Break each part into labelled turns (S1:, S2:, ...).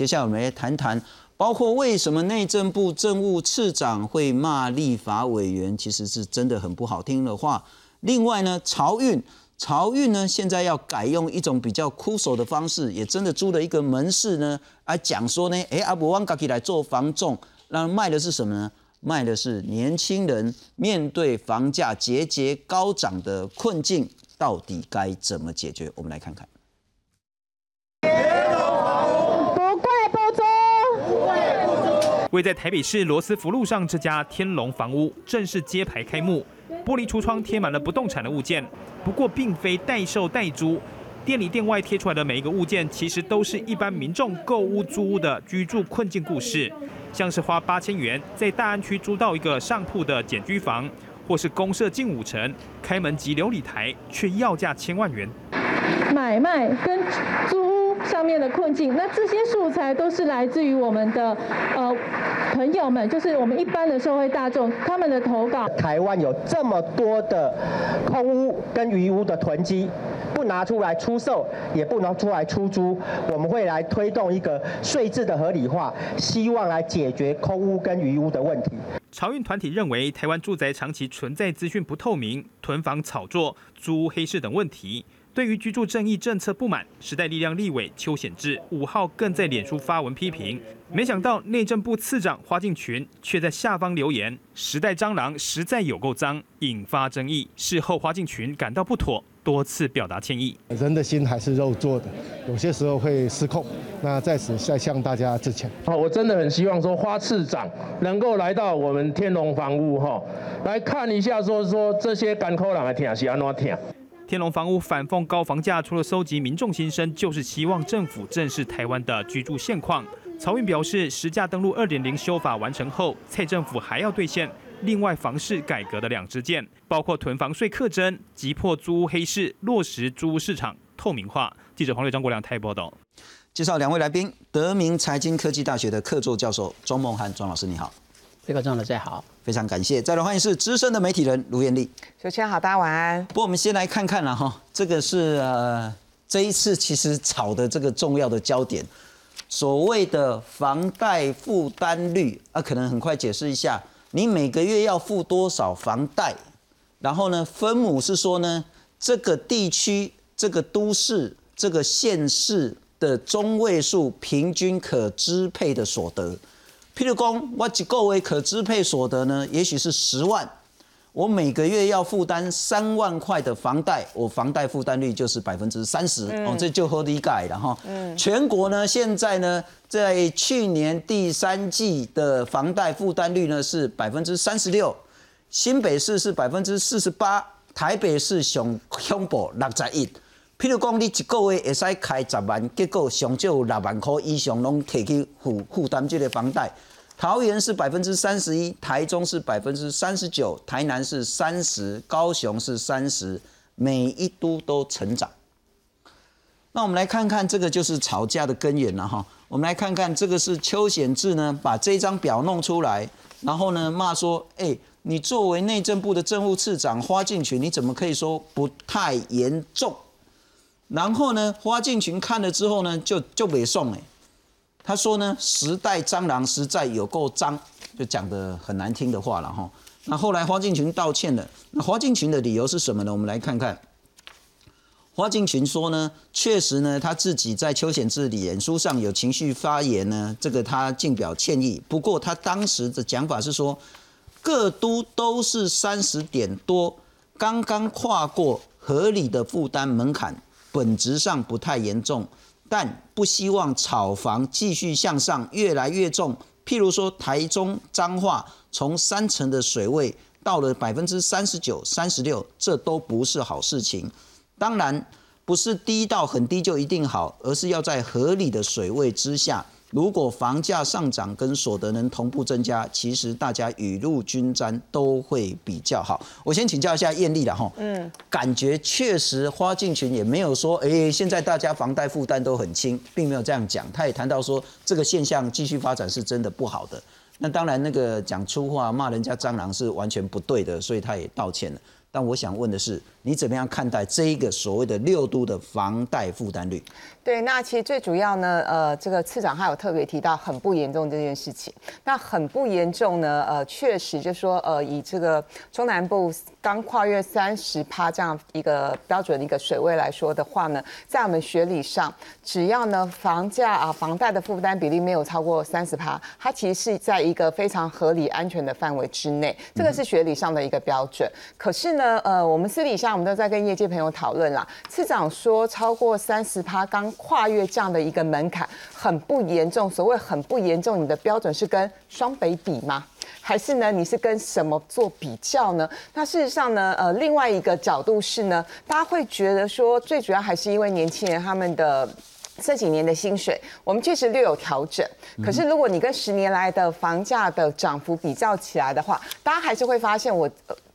S1: 接下来我们来谈谈，包括为什么内政部政务次长会骂立法委员，其实是真的很不好听的话。另外呢，漕运，漕运呢现在要改用一种比较枯手的方式，也真的租了一个门市呢，来讲说呢，哎，阿伯旺嘎起来做房仲，那卖的是什么呢？卖的是年轻人面对房价节节高涨的困境，到底该怎么解决？我们来看看。
S2: 位在台北市罗斯福路上这家天龙房屋正式揭牌开幕，玻璃橱窗贴满了不动产的物件，不过并非代售代租，店里店外贴出来的每一个物件，其实都是一般民众购屋租屋的居住困境故事，像是花八千元在大安区租到一个上铺的简居房，或是公社近五层，开门即琉璃台，却要价千万元，
S3: 买卖跟租。上面的困境，那这些素材都是来自于我们的呃朋友们，就是我们一般的社会大众他们的投稿。
S4: 台湾有这么多的空屋跟余屋的囤积，不拿出来出售，也不能出来出租，我们会来推动一个税制的合理化，希望来解决空屋跟余屋的问题。
S2: 潮运团体认为，台湾住宅长期存在资讯不透明、囤房炒作、租屋黑市等问题。对于居住正义政策不满，时代力量立委邱显志五号更在脸书发文批评，没想到内政部次长花敬群却在下方留言：“时代蟑螂实在有够脏”，引发争议。事后花敬群感到不妥，多次表达歉意。
S5: 人的心还是肉做的，有些时候会失控。那在此再向大家致歉。
S6: 好，我真的很希望说花次长能够来到我们天龙房屋哈，来看一下说说这些干口人的听是安怎听。
S2: 天龙房屋反讽高房价，除了搜集民众心声，就是希望政府正视台湾的居住现况。曹运表示，实价登录二点零修法完成后，蔡政府还要兑现另外房市改革的两支箭，包括囤房税课征、急迫租屋黑市、落实租屋市场透明化。记者黄瑞、张国良台报道。
S1: 介绍两位来宾，德明财经科技大学的客座教授庄梦涵庄老师，你好。
S7: 这个庄的最好，
S1: 非常感谢。再来欢迎是资深的媒体人卢艳丽。
S8: 主持人好，大家晚安。
S1: 不过我们先来看看了哈，这个是呃这一次其实炒的这个重要的焦点，所谓的房贷负担率啊，可能很快解释一下，你每个月要付多少房贷？然后呢，分母是说呢，这个地区、这个都市、这个县市的中位数平均可支配的所得。譬如讲，我一个月可支配所得呢，也许是十万，我每个月要负担三万块的房贷，我房贷负担率就是百分之三十，哦，这就合理改了哈。全国呢，现在呢，在去年第三季的房贷负担率呢是百分之三十六，新北市是百分之四十八，台北市上恐怖六十一。譬如讲，你一个月会使开十万，结果上少六万块以上拢摕去负负担这个房贷。桃园是百分之三十一，台中是百分之三十九，台南是三十，高雄是三十，每一都都成长。那我们来看看这个就是吵架的根源了哈。我们来看看这个是邱显志呢，把这张表弄出来，然后呢骂说：哎，你作为内政部的政务次长花敬群，你怎么可以说不太严重？然后呢，花敬群看了之后呢，就就北送哎，他说呢，时代蟑螂实在有够脏，就讲的很难听的话了哈。那后来花敬群道歉了，那花敬群的理由是什么呢？我们来看看。花敬群说呢，确实呢，他自己在邱显志脸书上有情绪发言呢，这个他尽表歉意。不过他当时的讲法是说，各都都是三十点多，刚刚跨过合理的负担门槛。本质上不太严重，但不希望炒房继续向上越来越重。譬如说，台中彰化从三成的水位到了百分之三十九、三十六，这都不是好事情。当然，不是低到很低就一定好，而是要在合理的水位之下。如果房价上涨跟所得能同步增加，其实大家雨露均沾都会比较好。我先请教一下艳丽了哈，嗯，感觉确实花进群也没有说，哎，现在大家房贷负担都很轻，并没有这样讲。他也谈到说，这个现象继续发展是真的不好的。那当然，那个讲粗话骂人家蟑螂是完全不对的，所以他也道歉了。但我想问的是，你怎么样看待这一个所谓的六都的房贷负担率？
S7: 对，那其实最主要呢，呃，这个次长他有特别提到很不严重这件事情。那很不严重呢，呃，确实就说，呃，以这个中南部刚跨越三十趴这样一个标准的一个水位来说的话呢，在我们学理上，只要呢房价啊房贷的负担比例没有超过三十趴，它其实是在一个非常合理安全的范围之内，这个是学理上的一个标准。可是呢，呃，我们私底下我们都在跟业界朋友讨论啦，次长说超过三十趴刚跨越这样的一个门槛很不严重，所谓很不严重，你的标准是跟双北比吗？还是呢？你是跟什么做比较呢？那事实上呢？呃，另外一个角度是呢，大家会觉得说，最主要还是因为年轻人他们的这几年的薪水，我们确实略有调整。可是如果你跟十年来的房价的涨幅比较起来的话，大家还是会发现我。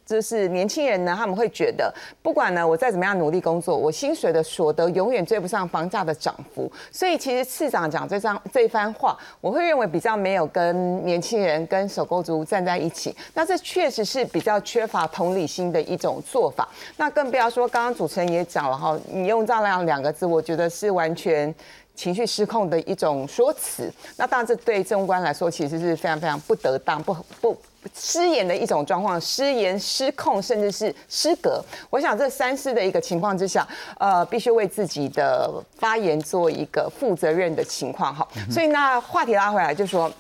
S7: 就是年轻人呢，他们会觉得，不管呢我再怎么样努力工作，我薪水的所得永远追不上房价的涨幅。所以其实市长讲这张这番话，我会认为比较没有跟年轻人、跟手购族站在一起。那这确实是比较缺乏同理心的一种做法。那更不要说刚刚主持人也讲了哈，你用这样两个字，我觉得是完全。情绪失控的一种说辞，那当然这对政务官来说其实是非常非常不得当、不不失言的一种状况，失言、失控，甚至是失格。我想这三思的一个情况之下，呃，必须为自己的发言做一个负责任的情况哈。所以那话题拉回来，就说。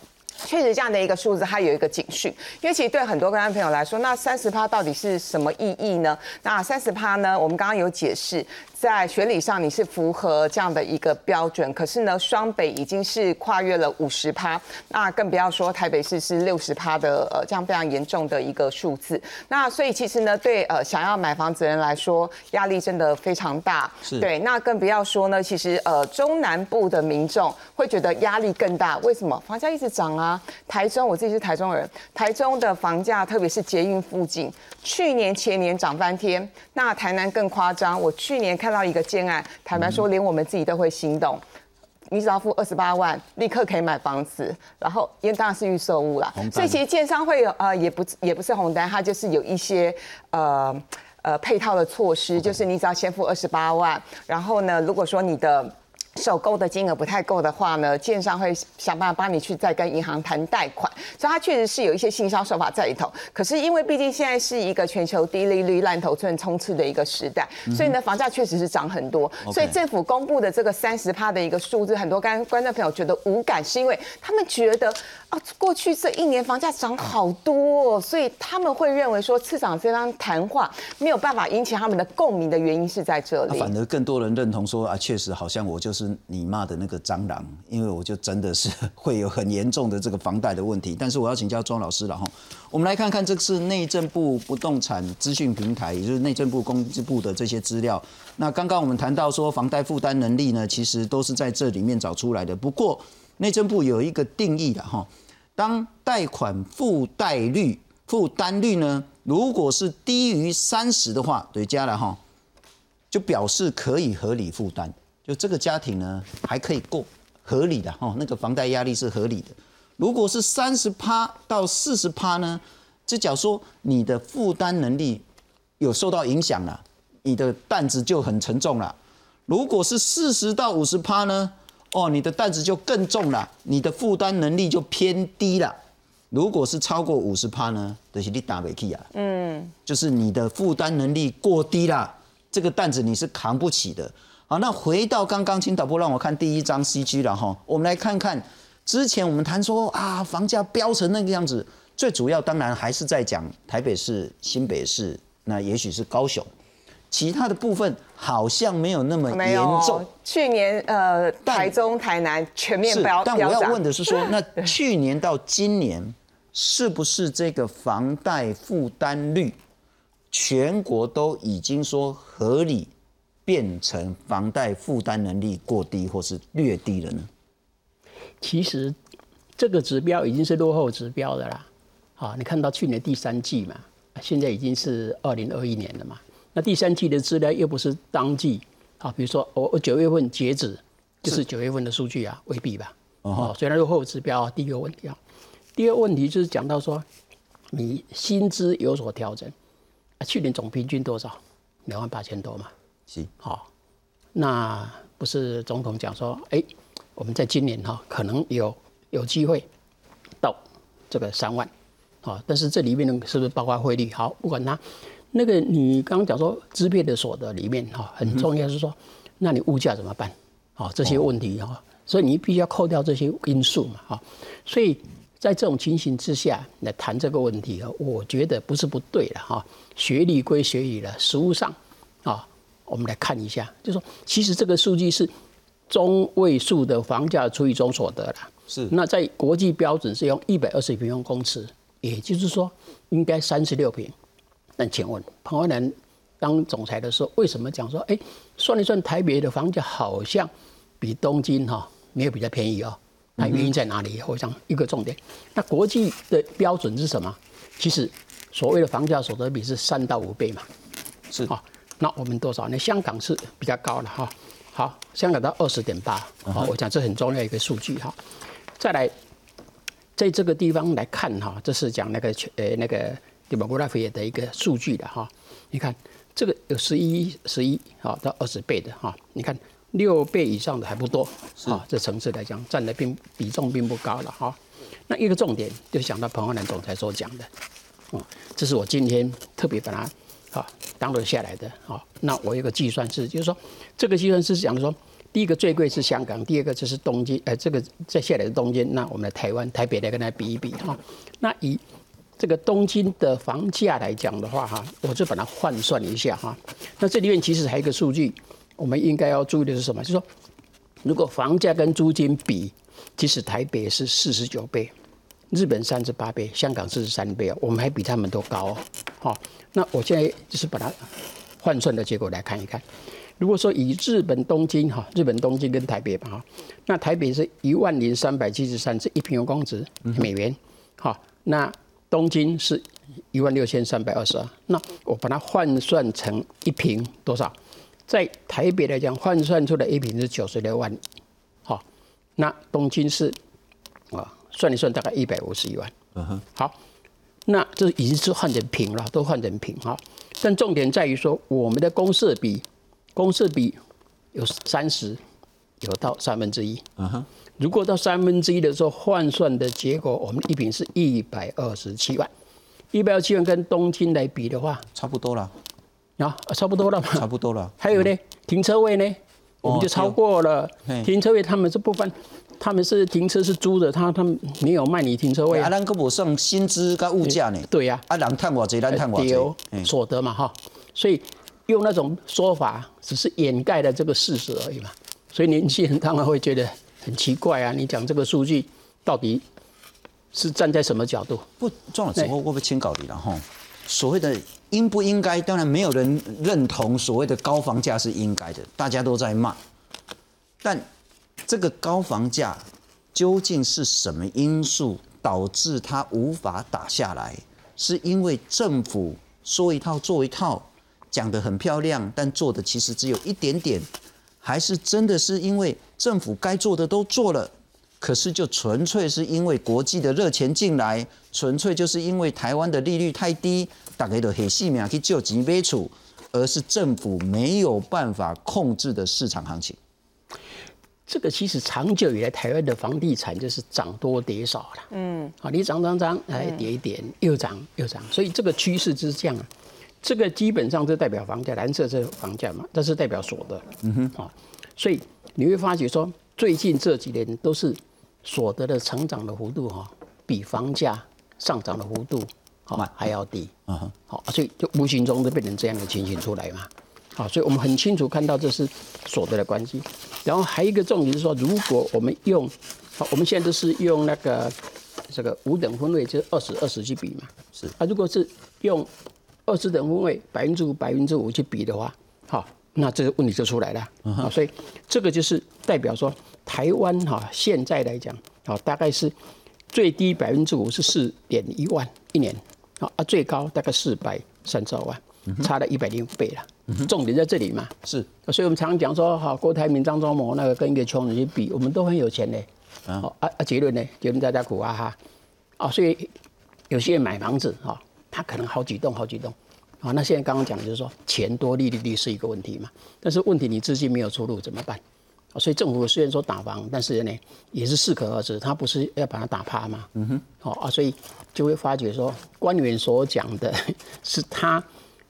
S7: 确实，这样的一个数字，它有一个警讯。因为其实对很多观众朋友来说，那三十趴到底是什么意义呢？那三十趴呢？我们刚刚有解释，在学理上你是符合这样的一个标准。可是呢，双北已经是跨越了五十趴，那更不要说台北市是六十趴的呃这样非常严重的一个数字。那所以其实呢，对呃想要买房子人来说，压力真的非常大。
S1: 是。
S7: 对，那更不要说呢，其实呃中南部的民众会觉得压力更大。为什么？房价一直涨啊。啊，台中我自己是台中人，台中的房价，特别是捷运附近，去年前年涨翻天。那台南更夸张，我去年看到一个建案，坦白说，连我们自己都会心动。你只要付二十八万，立刻可以买房子，然后因为当然是预售屋啦，所以其实建商会有呃，也不也不是红单，它就是有一些呃呃配套的措施，就是你只要先付二十八万，然后呢，如果说你的。首购的金额不太够的话呢，建商会想办法帮你去再跟银行谈贷款，所以它确实是有一些行销手法在里头。可是因为毕竟现在是一个全球低利率、烂头寸冲刺的一个时代，所以呢房价确实是涨很多。所以政府公布的这个三十趴的一个数字，很多观观众朋友觉得无感，是因为他们觉得过去这一年房价涨好多，所以他们会认为说次长这番谈话没有办法引起他们的共鸣的原因是在这里。
S1: 反而更多人认同说啊，确实好像我就是。你骂的那个蟑螂，因为我就真的是会有很严重的这个房贷的问题。但是我要请教庄老师了哈，我们来看看这是内政部不动产资讯平台，也就是内政部公资部的这些资料。那刚刚我们谈到说房贷负担能力呢，其实都是在这里面找出来的。不过内政部有一个定义的哈，当贷款负贷率、负担率呢，如果是低于三十的话，对加了哈，就表示可以合理负担。就这个家庭呢，还可以过合理的哈，那个房贷压力是合理的。如果是三十趴到四十趴呢，这假如说你的负担能力有受到影响了，你的担子就很沉重了。如果是四十到五十趴呢，哦，你的担子就更重了，你的负担能力就偏低了。如果是超过五十趴呢，就是你打不起啊，嗯，就是你的负担能力过低了，这个担子你是扛不起的。好，那回到刚刚，请导播让我看第一张 CG 了哈。我们来看看之前我们谈说啊，房价飙成那个样子，最主要当然还是在讲台北市、新北市，那也许是高雄，其他的部分好像没有那么严重。
S7: 去年呃，台中、台南全面飙
S1: 但我要问的是说，那去年到今年是不是这个房贷负担率全国都已经说合理？变成房贷负担能力过低或是略低了呢？
S8: 其实这个指标已经是落后指标的啦。好，你看到去年第三季嘛，现在已经是二零二一年了嘛。那第三季的资料又不是当季，啊，比如说我我九月份截止就是九月份的数据啊，未必吧？哦，虽然落后指标啊，第一个问题啊。第二个问题就是讲到说，你薪资有所调整啊，去年总平均多少？两万八千多嘛。
S1: 是，
S8: 好，那不是总统讲说，哎，我们在今年哈可能有有机会到这个三万，啊，但是这里面呢是不是包括汇率？好，不管它，那个你刚刚讲说支配的所得里面哈很重要是说，那你物价怎么办？好，这些问题哈，所以你必须要扣掉这些因素嘛，哈，所以在这种情形之下来谈这个问题啊，我觉得不是不对了哈，学理归学理了，实务上啊。我们来看一下，就说其实这个数据是中位数的房价除以总所得了。
S1: 是。
S8: 那在国际标准是用一百二十平方公尺，也就是说应该三十六平。那请问彭淮南当总裁的时候，为什么讲说，哎，算一算台北的房价好像比东京哈没有比较便宜哦？那原因在哪里？我想一个重点，那国际的标准是什么？其实所谓的房价所得比是三到五倍嘛。
S1: 是
S8: 啊。那我们多少？那香港是比较高的哈。好，香港到二十点八。好，我讲这很重要一个数据哈。再来，在这个地方来看哈，这是讲那个呃那个迪马古拉菲耶的一个数据的哈。你看这个有十一十一啊到二十倍的哈。你看六倍以上的还不多啊。这层次来讲，占的并比重并不高了哈。那一个重点就想到彭浩南总裁所讲的，哦，这是我今天特别把它。啊，当落下来的啊，那我有个计算是，就是说，这个计算是讲说，第一个最贵是香港，第二个就是东京，呃，这个再下来的东京，那我们的台湾台北来跟它比一比哈。那以这个东京的房价来讲的话哈，我就把它换算一下哈。那这里面其实还有一个数据，我们应该要注意的是什么？就是说，如果房价跟租金比，即使台北是四十九倍。日本三十八倍，香港四十三倍哦，我们还比他们都高哦。好，那我现在就是把它换算的结果来看一看。如果说以日本东京哈，日本东京跟台北吧哈，那台北是一万零三百七十三是一平方公尺美元，好，那东京是一万六千三百二十二，那我把它换算成一平多少？在台北来讲，换算出来一平是九十六万，好，那东京是啊。算一算，大概一百五十一万。嗯哼，好，那这已经是换成平了，都换成平哈。但重点在于说，我们的公设比，公设比有三十，有到三分之一。嗯哼，如果到三分之一的时候，换算的结果，我们一平是一百二十七万。一百二十七万跟东京来比的话，
S1: 差不多了。
S8: 啊，差不多了嘛。
S1: 差不多了。
S8: 还有呢，停车位呢，我们就超过了。停车位他们是不分。他们是停车是租的，他他们没有卖你停车位
S1: 啊。咱个无算薪资跟物价呢。
S8: 对呀。
S1: 啊，人赚偌济，咱赚偌济。
S8: 所得嘛哈，所以用那种说法只是掩盖了这个事实而已嘛。所以年轻人当然会觉得很奇怪啊，你讲这个数据到底是站在什么角度？
S1: 不，庄老师，我我不清搞你了哈。所谓的应不应该，当然没有人认同所谓的高房价是应该的，大家都在骂，但。这个高房价究竟是什么因素导致它无法打下来？是因为政府说一套做一套，讲得很漂亮，但做的其实只有一点点，还是真的是因为政府该做的都做了，可是就纯粹是因为国际的热钱进来，纯粹就是因为台湾的利率太低，大家都很细命去救急杯处，而是政府没有办法控制的市场行情。
S8: 这个其实长久以来，台湾的房地产就是涨多跌少了。嗯，好，你涨涨涨，哎，跌一点，又涨又涨，所以这个趋势就是这样。这个基本上就代表房价，蓝色是房价嘛，这是代表所得。嗯哼，好，所以你会发觉说，最近这几年都是所得的成长的幅度哈，比房价上涨的幅度好还要低。嗯哼，好，所以就无形中就变成这样的情形出来嘛。好，所以我们很清楚看到这是所得的关系。然后还有一个重点是说，如果我们用，好，我们现在都是用那个这个五等分位，就是二十二十去比嘛。
S1: 是。
S8: 啊，如果是用二十等分位百分之五百分之五去比的话，好，那这个问题就出来了。啊，所以这个就是代表说，台湾哈现在来讲，好，大概是最低百分之五是四点一万一年，啊，最高大概四百三十二万。差了一百零五倍了，重点在这里嘛？
S1: 是，
S8: 所以我们常常讲说，哈，郭台铭、张忠谋那个跟一个穷人去比，我们都很有钱嘞。啊啊啊！结论呢？结论大家苦啊哈！啊，所以有些人买房子哈，他可能好几栋、好几栋，好，那现在刚刚讲的就是说钱多利率低是一个问题嘛，但是问题你资金没有出路怎么办？所以政府虽然说打房，但是呢也是适可而止，他不是要把它打趴嘛。嗯哼。好啊，所以就会发觉说官员所讲的 是他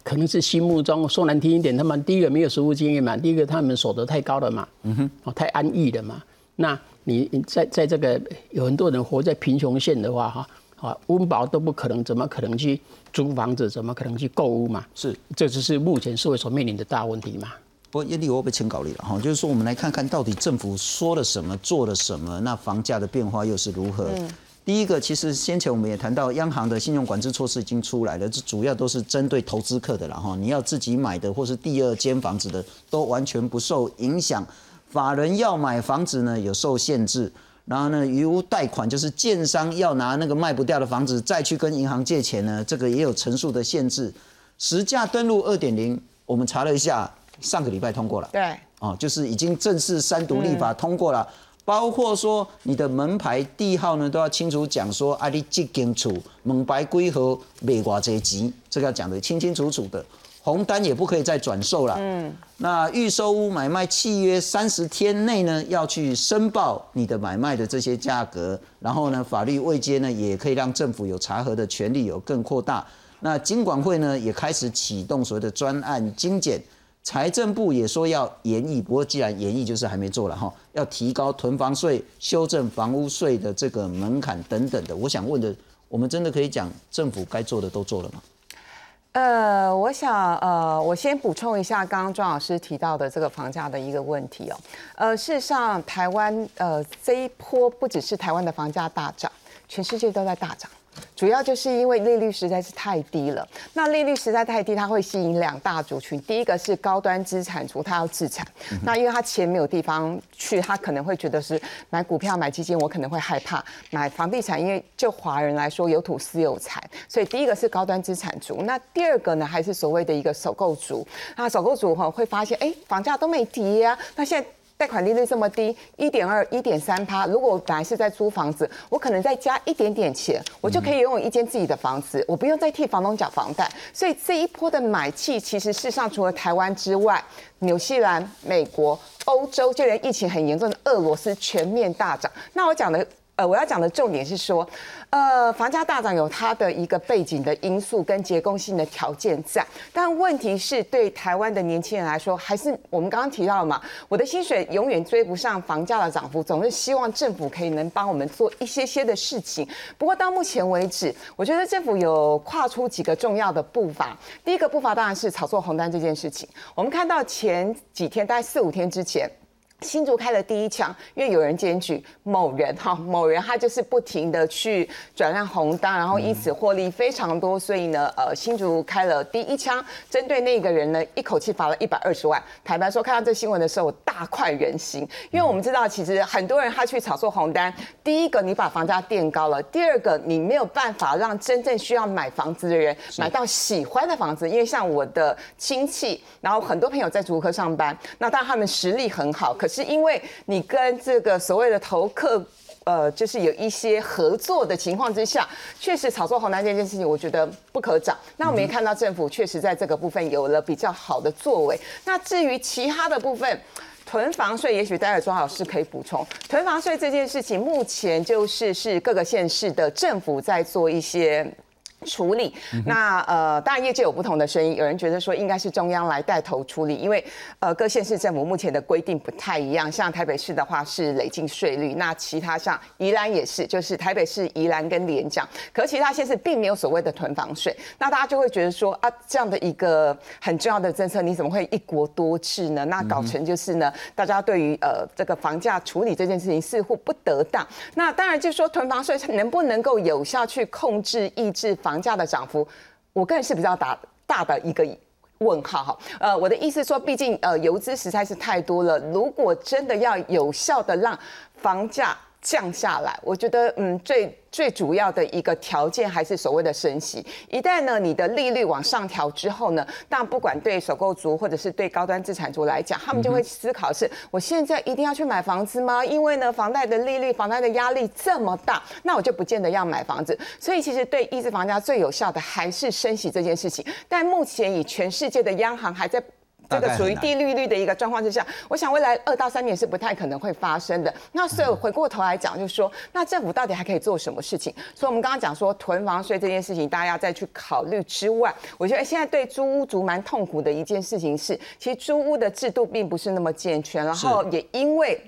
S8: 可能是心目中说难听一点，他们第一个没有实务经验嘛，第一个他们所得太高了嘛。嗯哼。哦，太安逸了嘛。那你在在这个有很多人活在贫穷线的话哈，啊温饱都不可能，怎么可能去租房子？怎么可能去购物嘛？
S1: 是，
S8: 这就是目前社会所面临的大问题嘛。
S1: 不过叶丽，我被请稿例了哈，就是说我们来看看到底政府说了什么，做了什么，那房价的变化又是如何？嗯第一个，其实先前我们也谈到，央行的信用管制措施已经出来了，这主要都是针对投资客的了哈。你要自己买的或是第二间房子的，都完全不受影响。法人要买房子呢，有受限制。然后呢，余屋贷款就是建商要拿那个卖不掉的房子再去跟银行借钱呢，这个也有陈述的限制。实价登录二点零，我们查了一下，上个礼拜通过了。
S7: 对，
S1: 哦，就是已经正式三读立法通过了，包括说你的门牌地号呢都要清楚讲说，啊，你这间厝门牌几号卖偌这钱，这个要讲得清清楚楚的。红单也不可以再转售了。嗯，那预售屋买卖契约三十天内呢，要去申报你的买卖的这些价格。然后呢，法律未接呢，也可以让政府有查核的权利有更扩大。那金管会呢，也开始启动所谓的专案精简。财政部也说要研议，不过既然研议，就是还没做了哈，要提高囤房税、修正房屋税的这个门槛等等的。我想问的，我们真的可以讲政府该做的都做了吗？
S7: 呃，我想，呃，我先补充一下刚刚庄老师提到的这个房价的一个问题哦。呃，事实上，台湾呃这一波不只是台湾的房价大涨，全世界都在大涨。主要就是因为利率实在是太低了。那利率实在太低，它会吸引两大族群。第一个是高端资产族，他要自产。那因为他钱没有地方去，他可能会觉得是买股票、买基金，我可能会害怕买房地产，因为就华人来说，有土私有财。所以第一个是高端资产族。那第二个呢，还是所谓的一个首购族。那首购族哈会发现，哎，房价都没跌啊。那现在。贷款利率这么低，一点二、一点三趴。如果我本来是在租房子，我可能再加一点点钱，我就可以拥有一间自己的房子，我不用再替房东缴房贷。所以这一波的买气，其实事实上除了台湾之外，纽西兰、美国、欧洲，就连疫情很严重的俄罗斯全面大涨。那我讲的。呃，我要讲的重点是说，呃，房价大涨有它的一个背景的因素跟结构性的条件在，但问题是对台湾的年轻人来说，还是我们刚刚提到了嘛，我的薪水永远追不上房价的涨幅，总是希望政府可以能帮我们做一些些的事情。不过到目前为止，我觉得政府有跨出几个重要的步伐。第一个步伐当然是炒作红单这件事情。我们看到前几天，大概四五天之前。新竹开了第一枪，因为有人检举某人哈，某人他就是不停的去转让红单，然后因此获利非常多，所以呢，呃，新竹开了第一枪，针对那个人呢，一口气罚了一百二十万。坦白说，看到这新闻的时候，我大快人心，因为我们知道，其实很多人他去炒作红单，第一个你把房价垫高了，第二个你没有办法让真正需要买房子的人买到喜欢的房子，因为像我的亲戚，然后很多朋友在竹科上班，那当然他们实力很好。可是是因为你跟这个所谓的投客，呃，就是有一些合作的情况之下，确实炒作红单这件事情，我觉得不可长。那我们也看到政府确实在这个部分有了比较好的作为。那至于其他的部分，囤房税，也许待会庄老师可以补充。囤房税这件事情，目前就是是各个县市的政府在做一些。处理那呃，当然业界有不同的声音，有人觉得说应该是中央来带头处理，因为呃各县市政府目前的规定不太一样，像台北市的话是累进税率，那其他像宜兰也是，就是台北市宜兰跟连江，可其他县市并没有所谓的囤房税，那大家就会觉得说啊这样的一个很重要的政策，你怎么会一国多制呢？那搞成就是呢，大家对于呃这个房价处理这件事情似乎不得当，那当然就说囤房税能不能够有效去控制抑制房。房价的涨幅，我个人是比较大大的一个问号哈。呃，我的意思说，毕竟呃，游资实在是太多了。如果真的要有效的让房价降下来，我觉得嗯最最主要的一个条件还是所谓的升息。一旦呢你的利率往上调之后呢，但不管对首购族或者是对高端资产族来讲，他们就会思考是：我现在一定要去买房子吗？因为呢房贷的利率、房贷的压力这么大，那我就不见得要买房子。所以其实对抑制房价最有效的还是升息这件事情。但目前以全世界的央行还在。这个属于低利率的一个状况之下，我想未来二到三年是不太可能会发生的。那所以回过头来讲，就是说，那政府到底还可以做什么事情？所以我们刚刚讲说囤房税这件事情，大家要再去考虑之外，我觉得现在对租屋族蛮痛苦的一件事情是，其实租屋的制度并不是那么健全，然后也因为。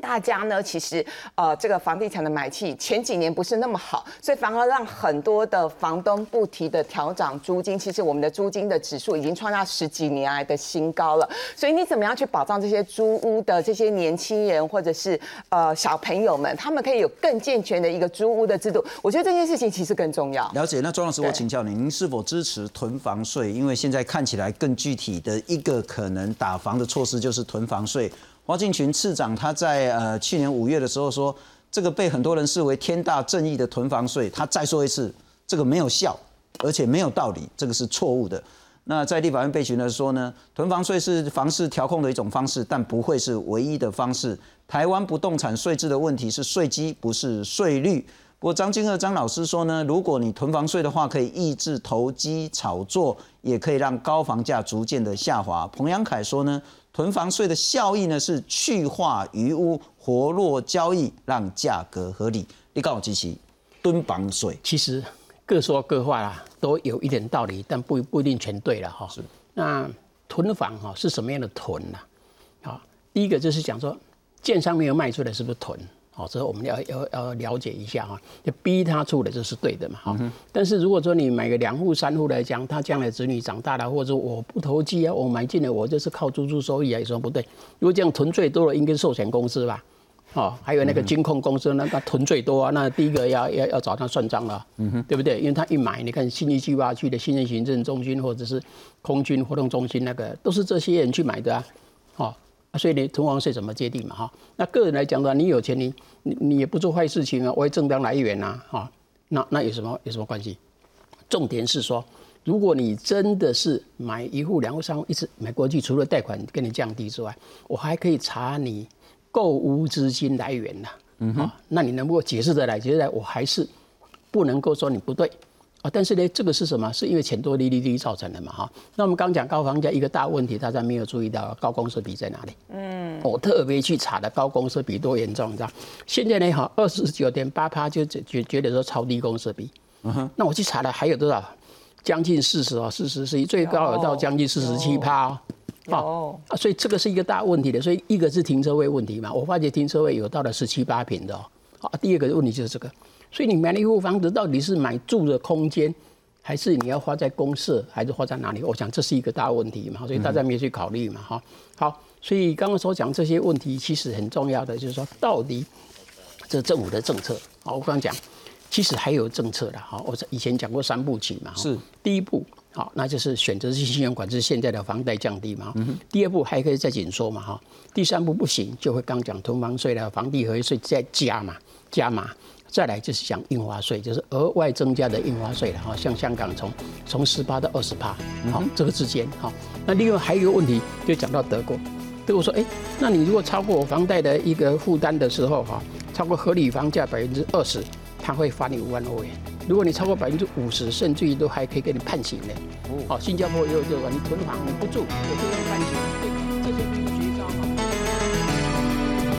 S7: 大家呢，其实呃，这个房地产的买气前几年不是那么好，所以反而让很多的房东不提的调涨租金。其实我们的租金的指数已经创下十几年来的新高了。所以你怎么样去保障这些租屋的这些年轻人或者是呃小朋友们，他们可以有更健全的一个租屋的制度？我觉得这件事情其实更重要。
S1: 了解。那庄老师，我请教您，您是否支持囤房税？因为现在看起来更具体的一个可能打房的措施就是囤房税。花敬群次长他在呃去年五月的时候说，这个被很多人视为天大正义的囤房税，他再说一次，这个没有效，而且没有道理，这个是错误的。那在立法院被询的说呢，囤房税是房市调控的一种方式，但不会是唯一的方式。台湾不动产税制的问题是税基，不是税率。不过张金鹤张老师说呢，如果你囤房税的话，可以抑制投机炒作，也可以让高房价逐渐的下滑。彭阳凯说呢。囤房税的效益呢是去化余屋，活络交易，让价格合理。你告我几期，囤房税
S8: 其实各说各话啦，都有一点道理，但不不一定全对了哈。是。那囤房哈是什么样的囤呢？啊，第一个就是讲说，建商没有卖出来，是不是囤？好，所以我们要要要了解一下哈，就逼他出来这是对的嘛。哈，但是如果说你买个两户三户来讲，他将来子女长大了，或者我不投机啊，我买进来我就是靠租租收益啊，有什么不对？如果这样囤最多的应该寿险公司吧？哦，还有那个金控公司，那他囤最多啊，那第一个要要要找他算账了，嗯哼，对不对？因为他一买，你看新义计划区的新任行政中心或者是空军活动中心那个，都是这些人去买的啊，哦。所以呢，囤房税怎么界定嘛？哈，那个人来讲的话，你有钱，你你你也不做坏事情啊，我也正当来源呐，哈，那那有什么有什么关系？重点是说，如果你真的是买一户、两户、三户，一直买过去，除了贷款给你降低之外，我还可以查你购物资金来源呐，嗯哼，那你能不能解释得来？解释来，我还是不能够说你不对。啊，但是呢，这个是什么？是因为钱多利率低造成的嘛？哈，那我们刚讲高房价一个大问题，大家没有注意到高公司比在哪里？嗯，我特别去查的高公司比多严重，你知道？现在呢，哈，二十九点八趴就觉觉得说超低公司比。嗯哼，那我去查了，还有多少？将近四十哦，四十是最高有到将近四十七趴哦。哦，啊，所以这个是一个大问题的。所以一个是停车位问题嘛，我发觉停车位有到了十七八平的哦。啊，第二个问题就是这个。所以你买了一户房子，到底是买住的空间，还是你要花在公社，还是花在哪里？我想这是一个大问题嘛，所以大家没有去考虑嘛，哈。好，所以刚刚所讲这些问题，其实很重要的就是说，到底这政府的政策，好，我刚刚讲，其实还有政策的，好，我以前讲过三步曲嘛，
S1: 是
S8: 第一步，好，那就是选择性信用管制，现在的房贷降低嘛，嗯第二步还可以再紧缩嘛，哈，第三步不行，就会刚讲囤房税了，房地合一税再加嘛，加嘛。再来就是讲印花税，就是额外增加的印花税了哈，像香港从从十八到二十八，好，这个之间好。那另外还有一个问题，就讲到德国，德国说，哎，那你如果超过房贷的一个负担的时候哈，超过合理房价百分之二十，他会罚你五万欧元；如果你超过百分之五十，甚至于都还可以给你判刑的。哦，新加坡也有这个，你囤房你不住，我就要判刑。